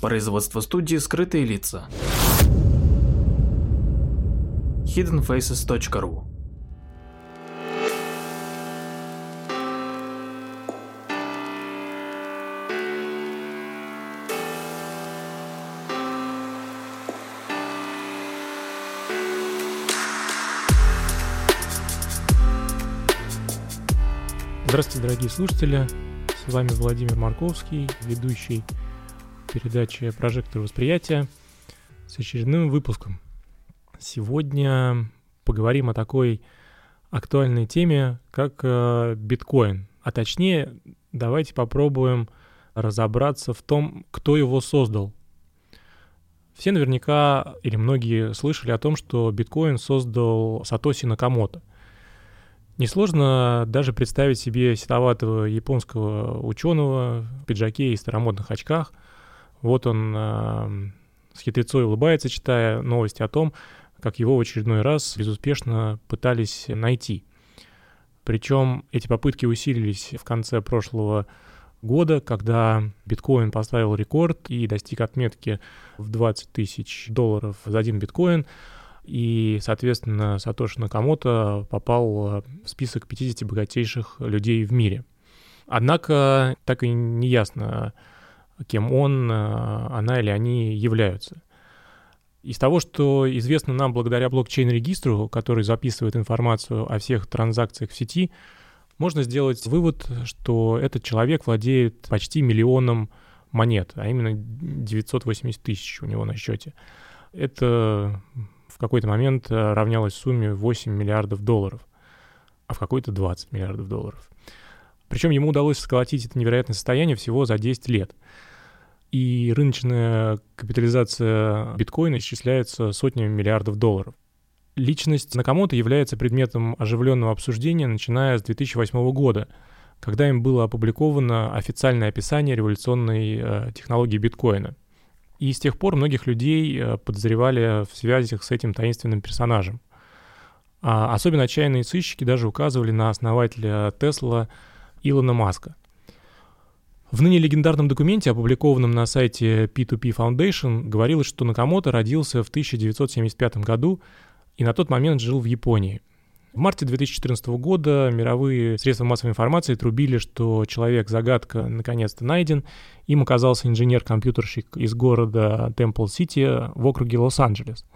Производство студии «Скрытые лица». hiddenfaces.ru Здравствуйте, дорогие слушатели. С вами Владимир Марковский, ведущий передачи «Прожектор восприятия» с очередным выпуском. Сегодня поговорим о такой актуальной теме, как э, биткоин. А точнее, давайте попробуем разобраться в том, кто его создал. Все наверняка или многие слышали о том, что биткоин создал Сатоси Накамото. Несложно даже представить себе сетоватого японского ученого в пиджаке и старомодных очках. Вот он э, с хитрецой улыбается, читая новости о том, как его в очередной раз безуспешно пытались найти. Причем эти попытки усилились в конце прошлого года, когда биткоин поставил рекорд и достиг отметки в 20 тысяч долларов за один биткоин – и, соответственно, Сатоши Накамото попал в список 50 богатейших людей в мире. Однако так и не ясно, кем он, она или они являются. Из того, что известно нам благодаря блокчейн-регистру, который записывает информацию о всех транзакциях в сети, можно сделать вывод, что этот человек владеет почти миллионом монет, а именно 980 тысяч у него на счете. Это в какой-то момент э, равнялась сумме 8 миллиардов долларов, а в какой-то 20 миллиардов долларов. Причем ему удалось сколотить это невероятное состояние всего за 10 лет. И рыночная капитализация биткоина исчисляется сотнями миллиардов долларов. Личность Накамото является предметом оживленного обсуждения, начиная с 2008 года, когда им было опубликовано официальное описание революционной э, технологии биткоина — и с тех пор многих людей э, подозревали в связях с этим таинственным персонажем. А особенно отчаянные сыщики даже указывали на основателя Тесла Илона Маска. В ныне легендарном документе, опубликованном на сайте P2P Foundation, говорилось, что Накамото родился в 1975 году и на тот момент жил в Японии. В марте 2014 года мировые средства массовой информации трубили, что человек-загадка наконец-то найден. Им оказался инженер-компьютерщик из города Темпл-Сити в округе Лос-Анджелес.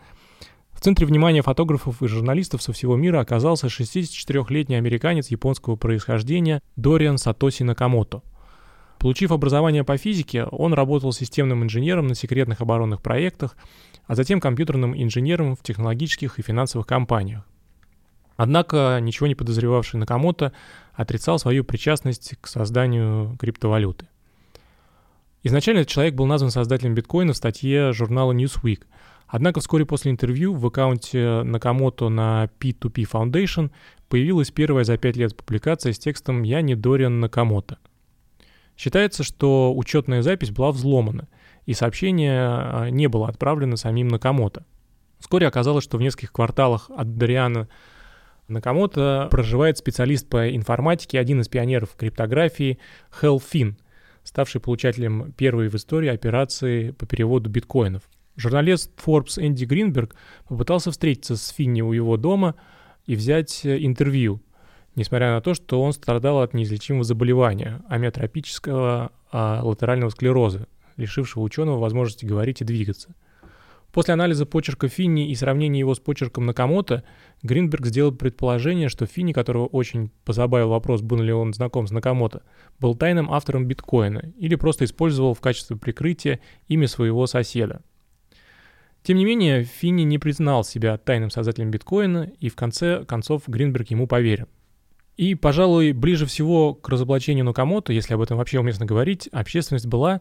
В центре внимания фотографов и журналистов со всего мира оказался 64-летний американец японского происхождения Дориан Сатоси Накамото. Получив образование по физике, он работал системным инженером на секретных оборонных проектах, а затем компьютерным инженером в технологических и финансовых компаниях. Однако ничего не подозревавший Накамото отрицал свою причастность к созданию криптовалюты. Изначально этот человек был назван создателем биткоина в статье журнала Newsweek. Однако вскоре после интервью в аккаунте Накамото на P2P Foundation появилась первая за пять лет публикация с текстом «Я не Дориан Накамото». Считается, что учетная запись была взломана, и сообщение а, не было отправлено самим Накамото. Вскоре оказалось, что в нескольких кварталах от Дориана Накамото проживает специалист по информатике, один из пионеров криптографии Хелл Финн, ставший получателем первой в истории операции по переводу биткоинов. Журналист Forbes Энди Гринберг попытался встретиться с Финни у его дома и взять э, интервью, несмотря на то, что он страдал от неизлечимого заболевания, амиотропического а, латерального склероза, лишившего ученого возможности говорить и двигаться – После анализа почерка Финни и сравнения его с почерком Накамото, Гринберг сделал предположение, что Финни, которого очень позабавил вопрос, был ли он знаком с Накамото, был тайным автором биткоина или просто использовал в качестве прикрытия имя своего соседа. Тем не менее, Финни не признал себя тайным создателем биткоина, и в конце концов Гринберг ему поверил. И, пожалуй, ближе всего к разоблачению Накамото, если об этом вообще уместно говорить, общественность была,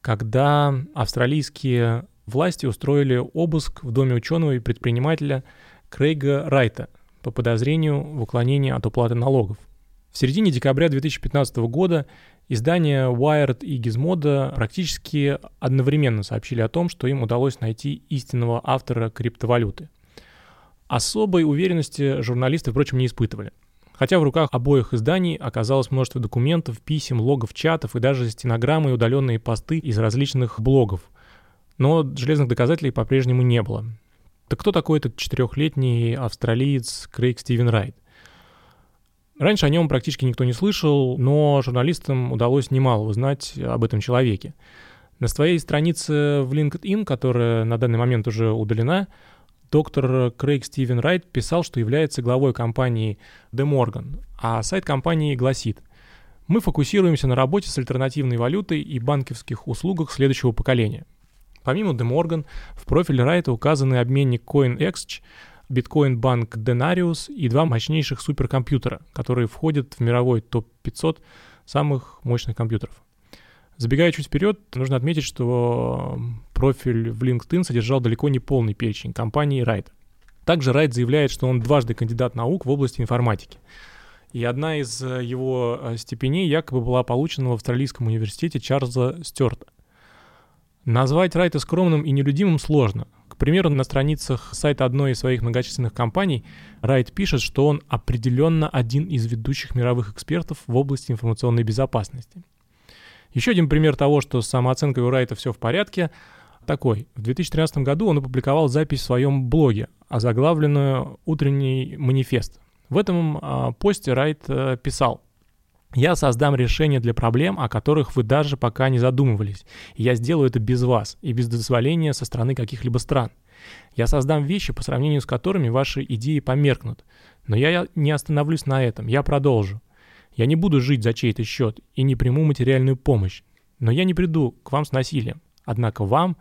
когда австралийские власти устроили обыск в доме ученого и предпринимателя Крейга Райта по подозрению в уклонении от уплаты налогов. В середине декабря 2015 года издания Wired и Gizmodo практически одновременно сообщили о том, что им удалось найти истинного автора криптовалюты. Особой уверенности журналисты, впрочем, не испытывали. Хотя в руках обоих изданий оказалось множество документов, писем, логов, чатов и даже стенограммы и удаленные посты из различных блогов. Но железных доказателей по-прежнему не было. Так кто такой этот четырехлетний австралиец Крейг Стивен Райт? Раньше о нем практически никто не слышал, но журналистам удалось немало узнать об этом человеке. На своей странице в LinkedIn, которая на данный момент уже удалена, доктор Крейг Стивен Райт писал, что является главой компании The Morgan, а сайт компании гласит «Мы фокусируемся на работе с альтернативной валютой и банковских услугах следующего поколения». Помимо The Morgan, в профиле Райта указаны обменник CoinExchange, биткоин-банк Denarius и два мощнейших суперкомпьютера, которые входят в мировой топ-500 самых мощных компьютеров. Забегая чуть вперед, нужно отметить, что профиль в LinkedIn содержал далеко не полный перечень компаний Райта. Также Райт заявляет, что он дважды кандидат наук в области информатики. И одна из э, его э, степеней якобы была получена в Австралийском университете Чарльза Стюарта. Назвать Райта скромным и нелюдимым сложно. К примеру, на страницах сайта одной из своих многочисленных компаний Райт пишет, что он определенно один из ведущих мировых экспертов в области информационной безопасности. Еще один пример того, что с самооценкой у Райта все в порядке, такой. В 2013 году он опубликовал запись в своем блоге, озаглавленную «Утренний манифест». В этом э, посте Райт э, писал я создам решение для проблем, о которых вы даже пока не задумывались. Я сделаю это без вас и без дозволения со стороны каких-либо стран. Я создам вещи, по сравнению с которыми ваши идеи померкнут. Но я не остановлюсь на этом, я продолжу. Я не буду жить за чей-то счет и не приму материальную помощь. Но я не приду к вам с насилием. Однако вам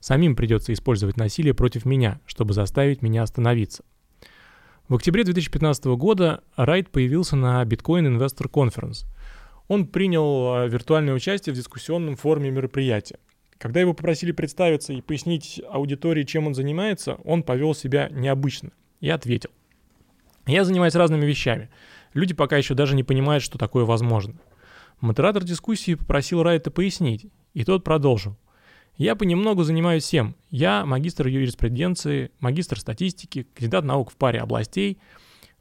самим придется использовать насилие против меня, чтобы заставить меня остановиться. В октябре 2015 года Райт появился на Bitcoin Investor Conference. Он принял а, виртуальное участие в дискуссионном форуме мероприятия. Когда его попросили представиться и пояснить аудитории, чем он занимается, он повел себя необычно и ответил. Я занимаюсь разными вещами. Люди пока еще даже не понимают, что такое возможно. Модератор дискуссии попросил Райта пояснить, и тот продолжил. Я понемногу занимаюсь всем. Я магистр юриспруденции, магистр статистики, кандидат наук в паре областей.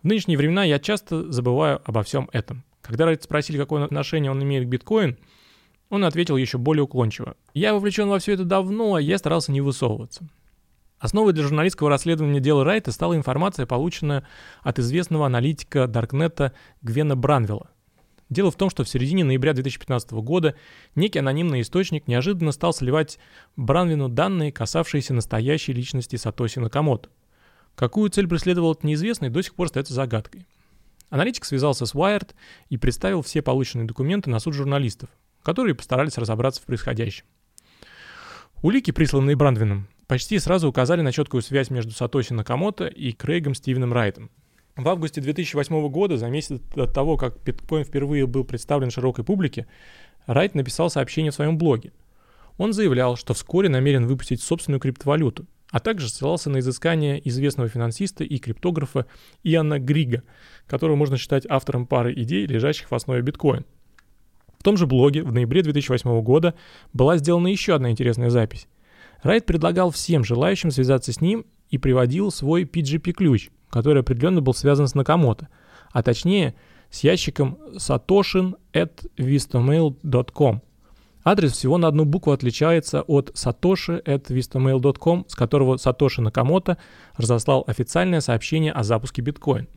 В нынешние времена я часто забываю обо всем этом. Когда Райт спросили, какое отношение он имеет к биткоин, он ответил еще более уклончиво. Я вовлечен во все это давно, я старался не высовываться. Основой для журналистского расследования дела Райта стала информация, полученная от известного аналитика Даркнета Гвена Бранвилла. Дело в том, что в середине ноября 2015 года некий анонимный источник неожиданно стал сливать Бранвину данные, касавшиеся настоящей личности Сатоси Накамото. Какую цель преследовал этот неизвестный, до сих пор остается загадкой. Аналитик связался с Wired и представил все полученные документы на суд журналистов, которые постарались разобраться в происходящем. Улики, присланные Брандвином, почти сразу указали на четкую связь между Сатоси Накамото и Крейгом Стивеном Райтом, в августе 2008 года, за месяц до того, как биткоин впервые был представлен широкой публике, Райт написал сообщение в своем блоге. Он заявлял, что вскоре намерен выпустить собственную криптовалюту, а также ссылался на изыскание известного финансиста и криптографа Иоанна Грига, которого можно считать автором пары идей, лежащих в основе биткоин. В том же блоге в ноябре 2008 года была сделана еще одна интересная запись. Райт предлагал всем желающим связаться с ним и приводил свой PGP-ключ, который определенно был связан с Накамото, а точнее с ящиком satoshin.vistomail.com. Адрес всего на одну букву отличается от satoshi.vistomail.com, с которого Сатоши Накамото разослал официальное сообщение о запуске биткоин.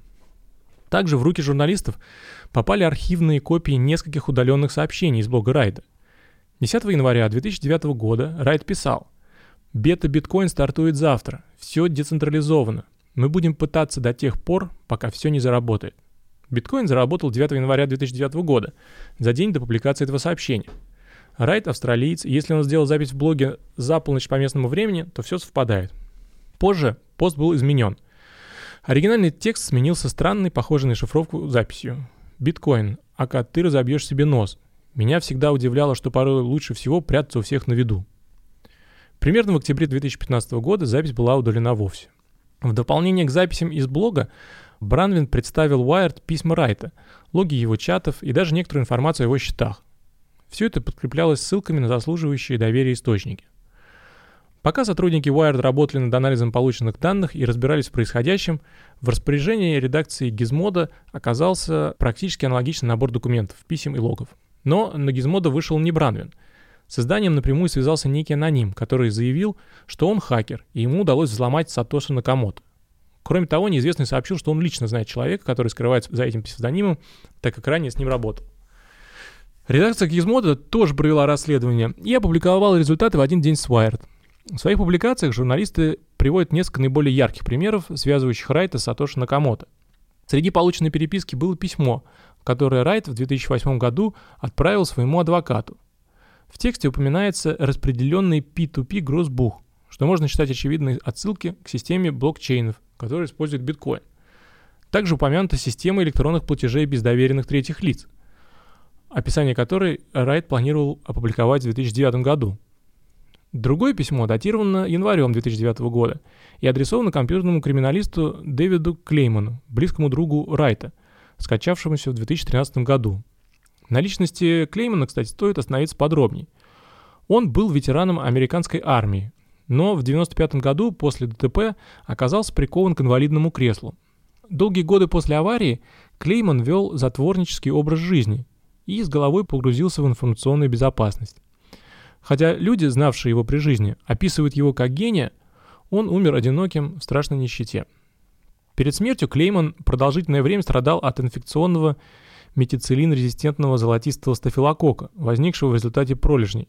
Также в руки журналистов попали архивные копии нескольких удаленных сообщений из блога Райда. 10 января 2009 года Райд писал «Бета биткоин стартует завтра. Все децентрализовано. Мы будем пытаться до тех пор, пока все не заработает. Биткоин заработал 9 января 2009 года, за день до публикации этого сообщения. Райт австралиец, если он сделал запись в блоге за полночь по местному времени, то все совпадает. Позже пост был изменен. Оригинальный текст сменился странной, похожей на шифровку записью. «Биткоин, ака ты разобьешь себе нос. Меня всегда удивляло, что порой лучше всего прятаться у всех на виду». Примерно в октябре 2015 года запись была удалена вовсе. В дополнение к записям из блога, Бранвин представил Wired письма Райта, логи его чатов и даже некоторую информацию о его счетах. Все это подкреплялось ссылками на заслуживающие доверия источники. Пока сотрудники Wired работали над анализом полученных данных и разбирались в происходящем, в распоряжении редакции Gizmodo оказался практически аналогичный набор документов, писем и логов. Но на Gizmodo вышел не Бранвин. С изданием напрямую связался некий аноним, который заявил, что он хакер, и ему удалось взломать Сатоши Накамото. Кроме того, неизвестный сообщил, что он лично знает человека, который скрывается за этим псевдонимом, так как ранее с ним работал. Редакция Gizmodo тоже провела расследование и опубликовала результаты в один день с Wired. В своих публикациях журналисты приводят несколько наиболее ярких примеров, связывающих Райта с Сатоши Накамото. Среди полученной переписки было письмо, которое Райт в 2008 году отправил своему адвокату. В тексте упоминается распределенный P2P гроссбух, что можно считать очевидной отсылки к системе блокчейнов, которая использует биткоин. Также упомянута система электронных платежей без доверенных третьих лиц, описание которой Райт планировал опубликовать в 2009 году. Другое письмо датировано январем 2009 года и адресовано компьютерному криминалисту Дэвиду Клейману, близкому другу Райта, скачавшемуся в 2013 году. На личности Клеймана, кстати, стоит остановиться подробней. Он был ветераном американской армии, но в 1995 году после ДТП оказался прикован к инвалидному креслу. Долгие годы после аварии Клейман вел затворнический образ жизни и с головой погрузился в информационную безопасность. Хотя люди, знавшие его при жизни, описывают его как гения, он умер одиноким в страшной нищете. Перед смертью Клейман продолжительное время страдал от инфекционного метицилин-резистентного золотистого стафилокока, возникшего в результате пролежней.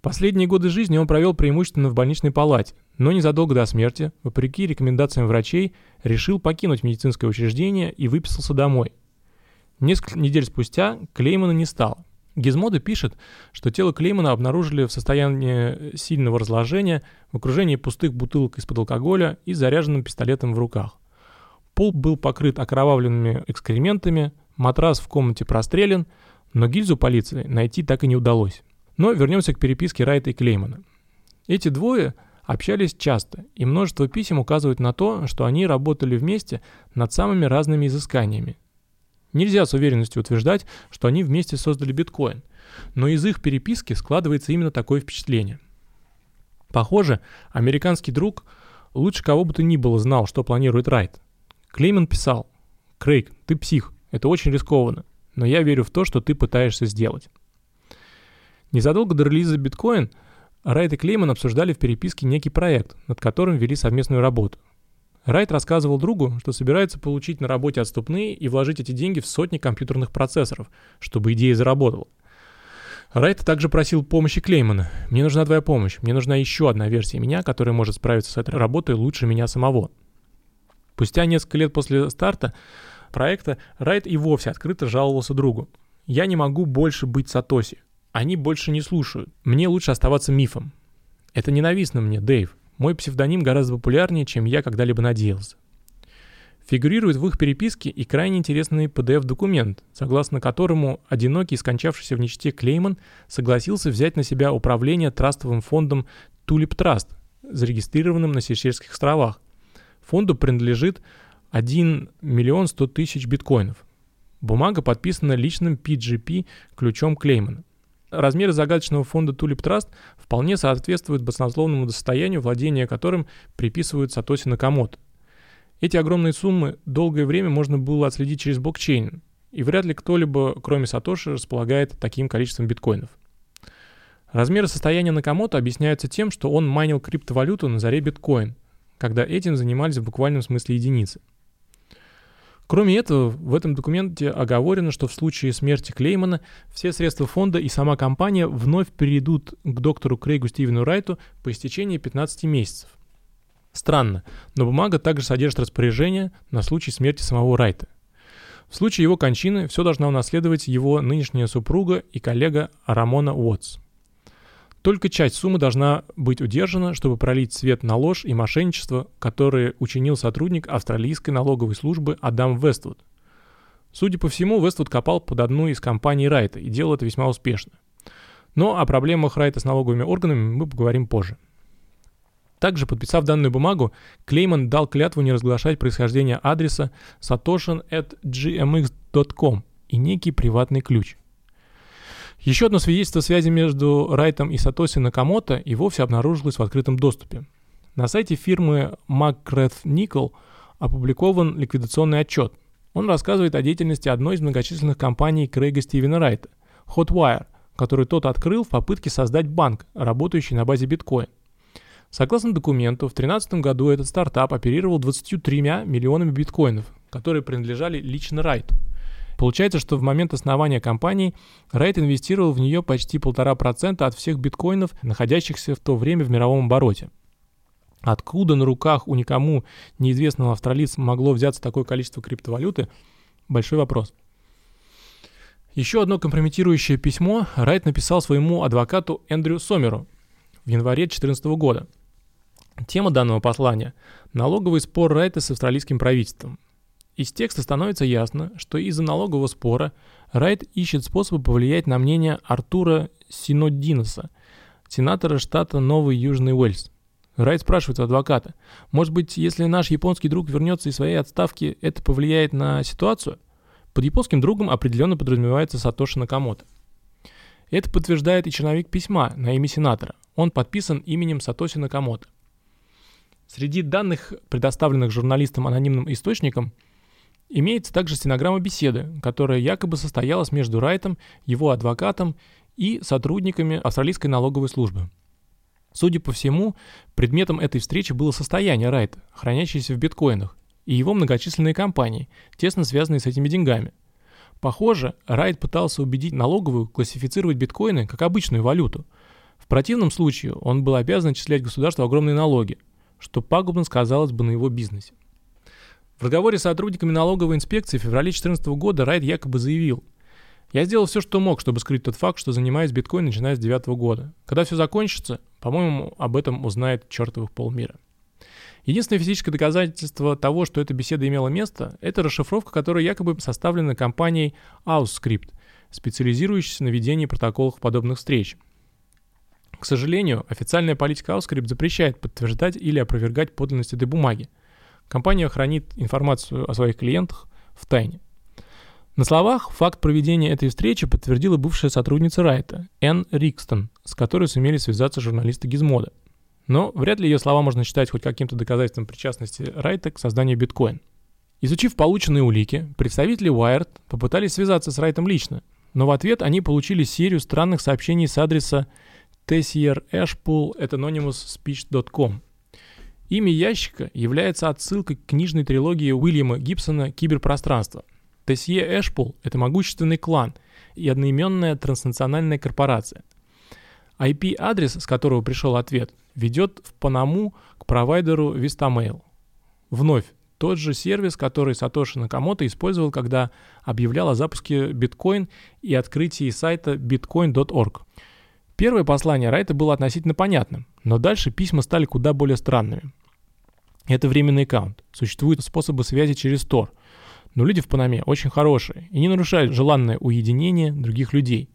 Последние годы жизни он провел преимущественно в больничной палате, но незадолго до смерти, вопреки рекомендациям врачей, решил покинуть медицинское учреждение и выписался домой. Несколько недель спустя Клеймана не стало. Гизмода пишет, что тело Клеймана обнаружили в состоянии сильного разложения в окружении пустых бутылок из-под алкоголя и заряженным пистолетом в руках. Пол был покрыт окровавленными экскрементами, матрас в комнате прострелен, но гильзу полиции найти так и не удалось. Но вернемся к переписке Райта и Клеймана. Эти двое общались часто, и множество писем указывают на то, что они работали вместе над самыми разными изысканиями, Нельзя с уверенностью утверждать, что они вместе создали биткоин, но из их переписки складывается именно такое впечатление. Похоже, американский друг лучше кого бы то ни было знал, что планирует Райт. Клейман писал, «Крейг, ты псих, это очень рискованно, но я верю в то, что ты пытаешься сделать». Незадолго до релиза биткоин Райт и Клейман обсуждали в переписке некий проект, над которым вели совместную работу. Райт рассказывал другу, что собирается получить на работе отступные и вложить эти деньги в сотни компьютерных процессоров, чтобы идея заработала. Райт также просил помощи Клеймана. «Мне нужна твоя помощь. Мне нужна еще одна версия меня, которая может справиться с этой работой лучше меня самого». Спустя несколько лет после старта проекта Райт и вовсе открыто жаловался другу. «Я не могу больше быть Сатоси. Они больше не слушают. Мне лучше оставаться мифом». «Это ненавистно мне, Дэйв. Мой псевдоним гораздо популярнее, чем я когда-либо надеялся. Фигурирует в их переписке и крайне интересный PDF-документ, согласно которому одинокий, скончавшийся в нищете Клейман согласился взять на себя управление трастовым фондом Tulip Trust, зарегистрированным на Сейшельских островах. Фонду принадлежит 1 миллион 100 тысяч биткоинов. Бумага подписана личным PGP ключом Клеймана. Размеры загадочного фонда Tulip Trust вполне соответствуют баснословному состоянию, владения которым приписывают Сатоси Накамото. Эти огромные суммы долгое время можно было отследить через блокчейн, и вряд ли кто-либо, кроме Сатоши, располагает таким количеством биткоинов. Размеры состояния Накамото объясняются тем, что он майнил криптовалюту на заре биткоин, когда этим занимались в буквальном смысле единицы – Кроме этого, в этом документе оговорено, что в случае смерти Клеймана все средства фонда и сама компания вновь перейдут к доктору Крейгу Стивену Райту по истечении 15 месяцев. Странно, но бумага также содержит распоряжение на случай смерти самого Райта. В случае его кончины все должна унаследовать его нынешняя супруга и коллега Рамона Уотс. Только часть суммы должна быть удержана, чтобы пролить свет на ложь и мошенничество, которые учинил сотрудник австралийской налоговой службы Адам Вествуд. Судя по всему, Вествуд копал под одну из компаний Райта и делал это весьма успешно. Но о проблемах Райта с налоговыми органами мы поговорим позже. Также, подписав данную бумагу, Клейман дал клятву не разглашать происхождение адреса satoshi.gmx.com и некий приватный ключ – Еще одно свидетельство связи между Райтом и Сатоси Накамото и вовсе обнаружилось в открытом доступе. На сайте фирмы McGrath Nickel опубликован ликвидационный отчет. Он рассказывает о деятельности одной из многочисленных компаний Крейга Стивена Райта – Hotwire, который тот открыл в попытке создать банк, работающий на базе биткоин. Согласно документу, в 2013 году этот стартап оперировал 23 миллионами биткоинов, которые принадлежали лично Райту. Получается, что в момент основания компании Райт инвестировал в нее почти полтора процента от всех биткоинов, находящихся в то время в мировом обороте. Откуда на руках у никому неизвестного австралийца могло взяться такое количество криптовалюты – большой вопрос. Еще одно компрометирующее письмо Райт написал своему адвокату Эндрю Сомеру в январе 2014 года – Тема данного послания – налоговый спор Райта с австралийским правительством. Из текста становится ясно, что из-за налогового спора Райт ищет способы повлиять на мнение Артура Синодиноса, сенатора штата Новый Южный Уэльс. Райт спрашивает у адвоката, может быть, если наш японский друг вернется из своей отставки, это повлияет на ситуацию? Под японским другом определенно подразумевается Сатоши Накамото. Это подтверждает и черновик письма на имя сенатора. Он подписан именем Сатоси Накамото. Среди данных, предоставленных журналистам анонимным источникам, имеется также стенограмма беседы, которая якобы состоялась между Райтом, его адвокатом и сотрудниками австралийской налоговой службы. Судя по всему, предметом этой встречи было состояние Райта, хранящееся в биткоинах, и его многочисленные компании, тесно связанные с этими деньгами. Похоже, Райт пытался убедить налоговую классифицировать биткоины как обычную валюту. В противном случае он был обязан отчислять государству огромные налоги – что пагубно сказалось бы на его бизнесе. В разговоре с сотрудниками налоговой инспекции в феврале 2014 года Райт якобы заявил, «Я сделал все, что мог, чтобы скрыть тот факт, что занимаюсь биткоин начиная с 2009 года. Когда все закончится, по-моему, об этом узнает чертовых полмира». Единственное физическое доказательство того, что эта беседа имела место, это расшифровка, которая якобы составлена компанией Ausscript, специализирующейся на ведении протоколов подобных встреч – к сожалению, официальная политика Auscript запрещает подтверждать или опровергать подлинность этой бумаги. Компания хранит информацию о своих клиентах в тайне. На словах факт проведения этой встречи подтвердила бывшая сотрудница Райта, Энн Рикстон, с которой сумели связаться журналисты Гизмода. Но вряд ли ее слова можно считать хоть каким-то доказательством причастности Райта к созданию биткоин. Изучив полученные улики, представители Wired попытались связаться с Райтом лично, но в ответ они получили серию странных сообщений с адреса Tessier Ashpool at anonymousspeech.com. Имя ящика является отсылкой к книжной трилогии Уильяма Гибсона «Киберпространство». Тесье Эшпул – это могущественный клан и одноименная транснациональная корпорация. IP-адрес, с которого пришел ответ, ведет в Панаму к провайдеру Vistamail. Вновь, тот же сервис, который Сатоши Накамото использовал, когда объявлял о запуске биткоин и открытии сайта bitcoin.org. Первое послание Райта было относительно понятным, но дальше письма стали куда более странными. Это временный аккаунт. Существуют способы связи через Тор. Но люди в Панаме очень хорошие и не нарушают желанное уединение других людей.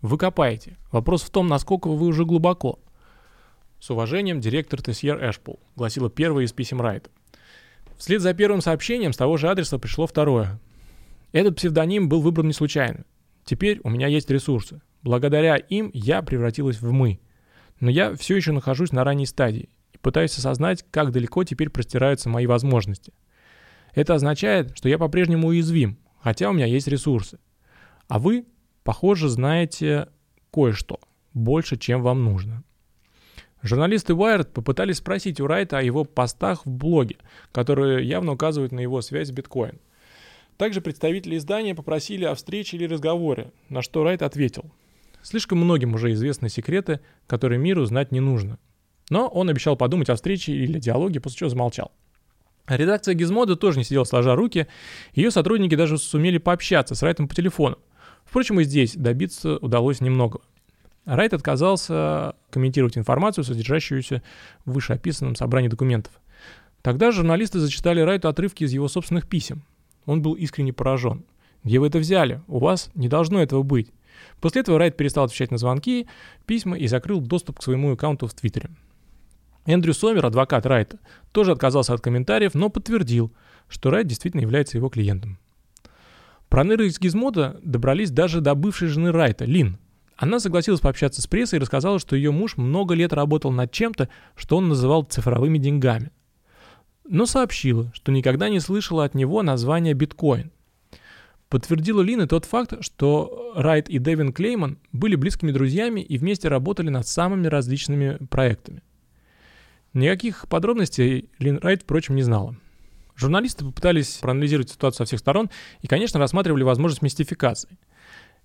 Вы копаете. Вопрос в том, насколько вы уже глубоко. С уважением, директор Тесьер Эшпул, гласило первое из писем Райта. Вслед за первым сообщением с того же адреса пришло второе. Этот псевдоним был выбран не случайно. Теперь у меня есть ресурсы. Благодаря им я превратилась в «мы». Но я все еще нахожусь на ранней стадии и пытаюсь осознать, как далеко теперь простираются мои возможности. Это означает, что я по-прежнему уязвим, хотя у меня есть ресурсы. А вы, похоже, знаете кое-что, больше, чем вам нужно. Журналисты Wired попытались спросить у Райта о его постах в блоге, которые явно указывают на его связь с биткоин. Также представители издания попросили о встрече или разговоре, на что Райт ответил – Слишком многим уже известны секреты, которые миру знать не нужно. Но он обещал подумать о встрече или диалоге, после чего замолчал. Редакция Гизмода тоже не сидела сложа руки, ее сотрудники даже сумели пообщаться с Райтом по телефону. Впрочем, и здесь добиться удалось немного. Райт отказался комментировать информацию, содержащуюся в вышеописанном собрании документов. Тогда журналисты зачитали Райту отрывки из его собственных писем. Он был искренне поражен. «Где вы это взяли? У вас не должно этого быть. После этого Райт перестал отвечать на звонки, письма и закрыл доступ к своему аккаунту в Твиттере. Эндрю Сомер, адвокат Райта, тоже отказался от комментариев, но подтвердил, что Райт действительно является его клиентом. Проныры из Гизмода добрались даже до бывшей жены Райта, Лин, Она согласилась пообщаться с прессой и рассказала, что ее муж много лет работал над чем-то, что он называл цифровыми деньгами. Но сообщила, что никогда не слышала от него названия биткоин. Подтвердила Лин и тот факт, что Райт и Дэвин Клейман были близкими друзьями и вместе работали над самыми различными проектами. Никаких подробностей Лин Райт, впрочем, не знала. Журналисты попытались проанализировать ситуацию со всех сторон и, конечно, рассматривали возможность мистификации.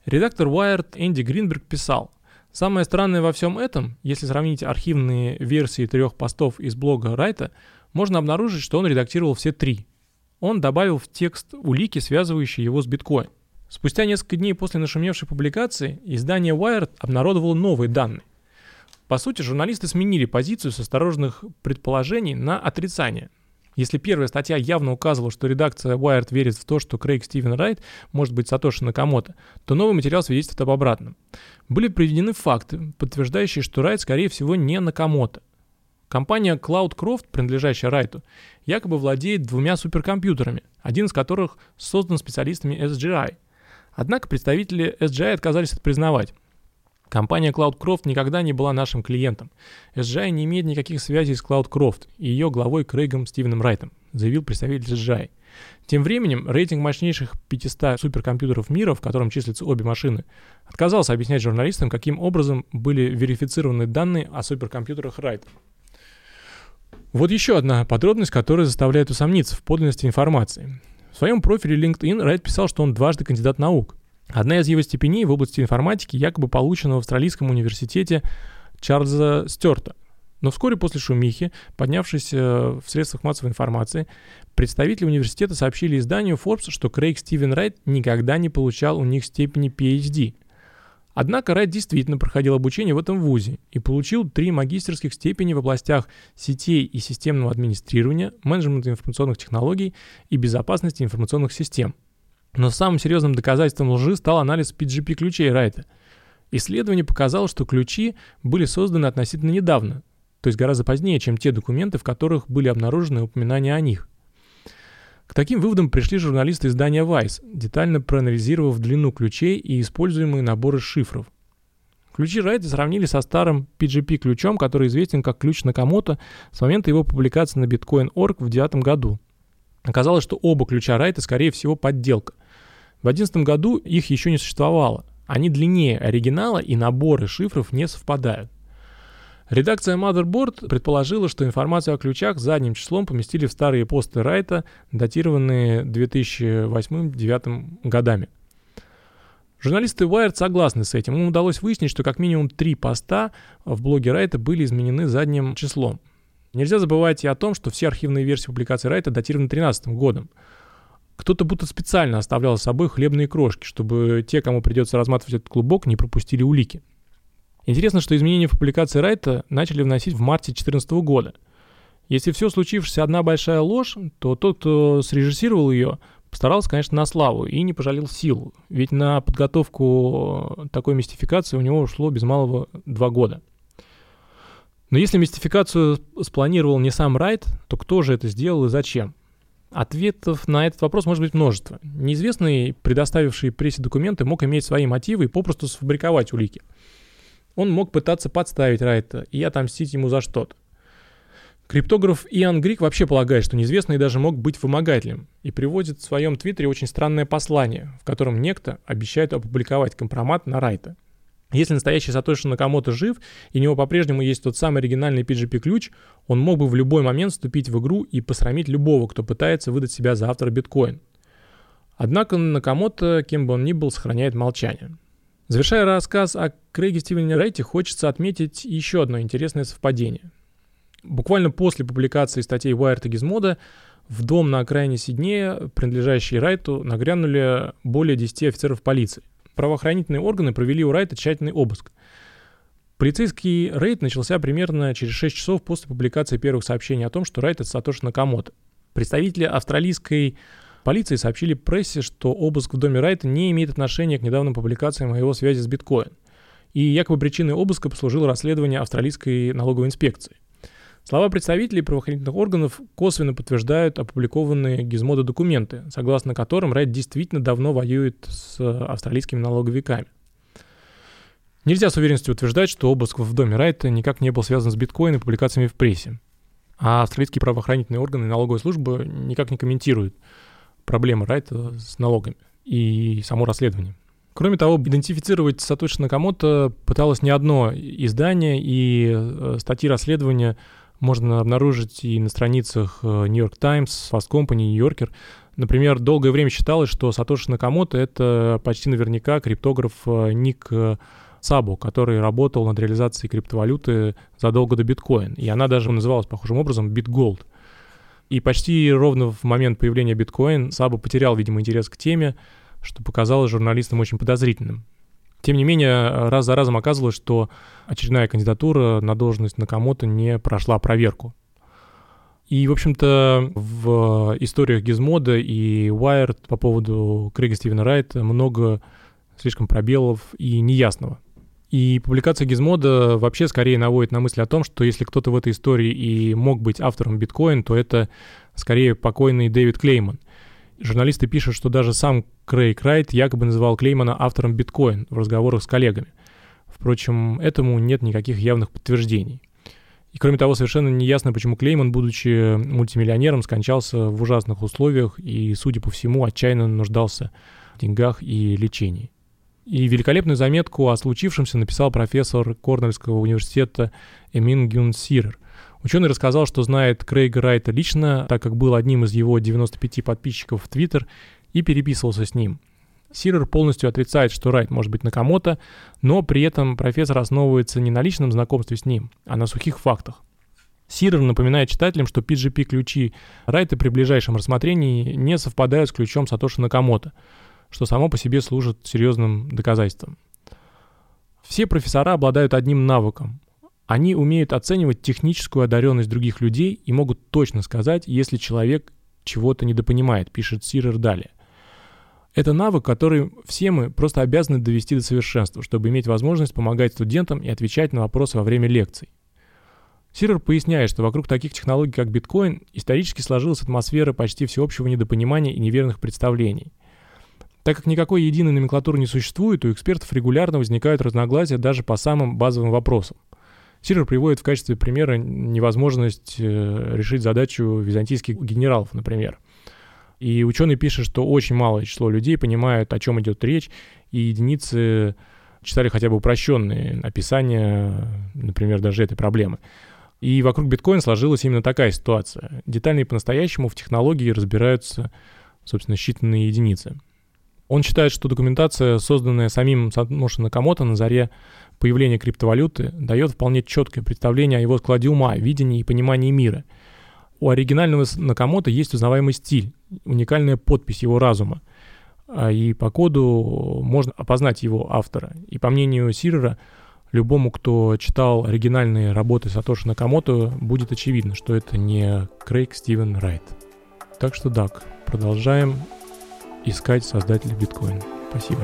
Редактор Wired Энди Гринберг писал, Самое странное во всем этом, если сравнить архивные версии трех постов из блога Райта, можно обнаружить, что он редактировал все три. Он добавил в текст улики, связывающие его с биткоин. Спустя несколько дней после нашумевшей публикации издание Wired обнародовало новые данные. По сути, журналисты сменили позицию с осторожных предположений на отрицание. Если первая статья явно указывала, что редакция Wired верит в то, что Крейг Стивен Райт может быть Сатоши Накамото, то новый материал свидетельствует об обратном. Были приведены факты, подтверждающие, что Райт, скорее всего, не Накамото. Компания Cloudcroft, принадлежащая Райту, якобы владеет двумя суперкомпьютерами, один из которых создан специалистами SGI. Однако представители SGI отказались это признавать. Компания CloudCroft никогда не была нашим клиентом. SGI не имеет никаких связей с CloudCroft и ее главой Крейгом Стивеном Райтом, заявил представитель SGI. Тем временем рейтинг мощнейших 500 суперкомпьютеров мира, в котором числятся обе машины, отказался объяснять журналистам, каким образом были верифицированы данные о суперкомпьютерах Райта. Вот еще одна подробность, которая заставляет усомниться в подлинности информации. В своем профиле LinkedIn Райт писал, что он дважды кандидат наук. Одна из его степеней в области информатики якобы получена в Австралийском университете Чарльза Стюарта. Но вскоре после шумихи, поднявшейся в средствах массовой информации, представители университета сообщили изданию Forbes, что Крейг Стивен Райт никогда не получал у них степени PhD – Однако Райт действительно проходил обучение в этом вузе и получил три магистерских степени в областях сетей и системного администрирования, менеджмента информационных технологий и безопасности информационных систем. Но самым серьезным доказательством лжи стал анализ PGP-ключей Райта. Исследование показало, что ключи были созданы относительно недавно, то есть гораздо позднее, чем те документы, в которых были обнаружены упоминания о них. К таким выводам пришли журналисты издания Vice, детально проанализировав длину ключей и используемые наборы шифров. Ключи Райта сравнили со старым PGP-ключом, который известен как ключ Накамото с момента его публикации на Bitcoin.org в 2009 году. Оказалось, что оба ключа Райта, скорее всего, подделка. В 2011 году их еще не существовало. Они длиннее оригинала и наборы шифров не совпадают. Редакция Motherboard предположила, что информацию о ключах задним числом поместили в старые посты Райта, датированные 2008-2009 годами. Журналисты Wired согласны с этим. Им удалось выяснить, что как минимум три поста в блоге Райта были изменены задним числом. Нельзя забывать и о том, что все архивные версии публикации Райта датированы 2013 годом. Кто-то будто специально оставлял с собой хлебные крошки, чтобы те, кому придется разматывать этот клубок, не пропустили улики. Интересно, что изменения в публикации Райта начали вносить в марте 2014 года. Если все случившееся одна большая ложь, то тот, кто срежиссировал ее, постарался, конечно, на славу и не пожалел сил. Ведь на подготовку такой мистификации у него ушло без малого два года. Но если мистификацию спланировал не сам Райт, то кто же это сделал и зачем? Ответов на этот вопрос может быть множество. Неизвестный, предоставивший прессе документы, мог иметь свои мотивы и попросту сфабриковать улики – он мог пытаться подставить Райта и отомстить ему за что-то. Криптограф Иоанн Грик вообще полагает, что неизвестный даже мог быть вымогателем, и приводит в своем твиттере очень странное послание, в котором некто обещает опубликовать компромат на Райта. Если настоящий Сатоши Накамото жив, и у него по-прежнему есть тот самый оригинальный PGP-ключ, он мог бы в любой момент вступить в игру и посрамить любого, кто пытается выдать себя за автора биткоин. Однако Накамото, кем бы он ни был, сохраняет молчание. Завершая рассказ о Крейге Стивене Райте, хочется отметить еще одно интересное совпадение. Буквально после публикации статей Wired и Gizmodo в дом на окраине Сиднея, принадлежащий Райту, нагрянули более 10 офицеров полиции. Правоохранительные органы провели у Райта тщательный обыск. Полицейский рейд начался примерно через 6 часов после публикации первых сообщений о том, что Райт — это Сатоши Накамото. Представители австралийской Полиции сообщили прессе, что обыск в доме Райта не имеет отношения к недавним публикациям о его связи с биткоин. И якобы причиной обыска послужило расследование австралийской налоговой инспекции. Слова представителей правоохранительных органов косвенно подтверждают опубликованные Гизмода документы, согласно которым Райт действительно давно воюет с австралийскими налоговиками. Нельзя с уверенностью утверждать, что обыск в доме Райта никак не был связан с биткоин и публикациями в прессе. А австралийские правоохранительные органы и налоговая служба никак не комментируют проблемы Райта с налогами и само расследование. Кроме того, идентифицировать Сатоши Накамото пыталось не одно издание, и э, статьи расследования можно обнаружить и на страницах э, New York Times, Fast Company, New Yorker. Например, долгое время считалось, что Сатоши Накамото — это почти наверняка криптограф э, Ник Сабу, который работал над реализацией криптовалюты задолго до биткоин. И она даже называлась похожим образом BitGold. И почти ровно в момент появления биткоин Сабу потерял, видимо, интерес к теме, что показалось журналистам очень подозрительным. Тем не менее, раз за разом оказывалось, что очередная кандидатура на должность Накамото не прошла проверку. И, в общем-то, в историях Гизмода и Wired по поводу Крига Стивена Райта много слишком пробелов и неясного. И публикация Гизмода вообще скорее наводит на мысль о том, что если кто-то в этой истории и мог быть автором биткоин, то это скорее покойный Дэвид Клейман. Журналисты пишут, что даже сам Крейг Райт якобы называл Клеймана автором биткоин в разговорах с коллегами. Впрочем, этому нет никаких явных подтверждений. И кроме того, совершенно неясно, почему Клейман, будучи мультимиллионером, скончался в ужасных условиях и, судя по всему, отчаянно нуждался в деньгах и лечении. И великолепную заметку о случившемся написал профессор Корнельского университета Эмин Гюн Сирер. Ученый рассказал, что знает Крейга Райта лично, так как был одним из его 95 подписчиков в Твиттер и переписывался с ним. Сирер полностью отрицает, что Райт может быть Накамото, но при этом профессор основывается не на личном знакомстве с ним, а на сухих фактах. Сирер напоминает читателям, что PGP-ключи Райта при ближайшем рассмотрении не совпадают с ключом Сатоши Накамото – что само по себе служит серьезным доказательством. Все профессора обладают одним навыком. Они умеют оценивать техническую одаренность других людей и могут точно сказать, если человек чего-то недопонимает, пишет Сирер далее. Это навык, который все мы просто обязаны довести до совершенства, чтобы иметь возможность помогать студентам и отвечать на вопросы во время лекций. Сирер поясняет, что вокруг таких технологий, как биткоин, исторически сложилась атмосфера почти всеобщего недопонимания и неверных представлений – так как никакой единой номенклатуры не существует, у экспертов регулярно возникают разногласия даже по самым базовым вопросам. Сирер приводит в качестве примера невозможность э, решить задачу византийских генералов, например. И ученый пишет, что очень малое число людей понимают, о чем идет речь, и единицы читали хотя бы упрощенные описания, например, даже этой проблемы. И вокруг биткоина сложилась именно такая ситуация. Детально и по-настоящему в технологии разбираются, собственно, считанные единицы. Он считает, что документация, созданная самим Сатоши Накамото на заре появления криптовалюты, дает вполне четкое представление о его складе ума, видении и понимании мира. У оригинального Накамото есть узнаваемый стиль, уникальная подпись его разума. А, и по коду можно опознать его автора. И по мнению Сирера, любому, кто читал оригинальные работы Сатоши Накамото, будет очевидно, что это не Крейг Стивен Райт. Так что, так, продолжаем искать создателей биткоина. Спасибо.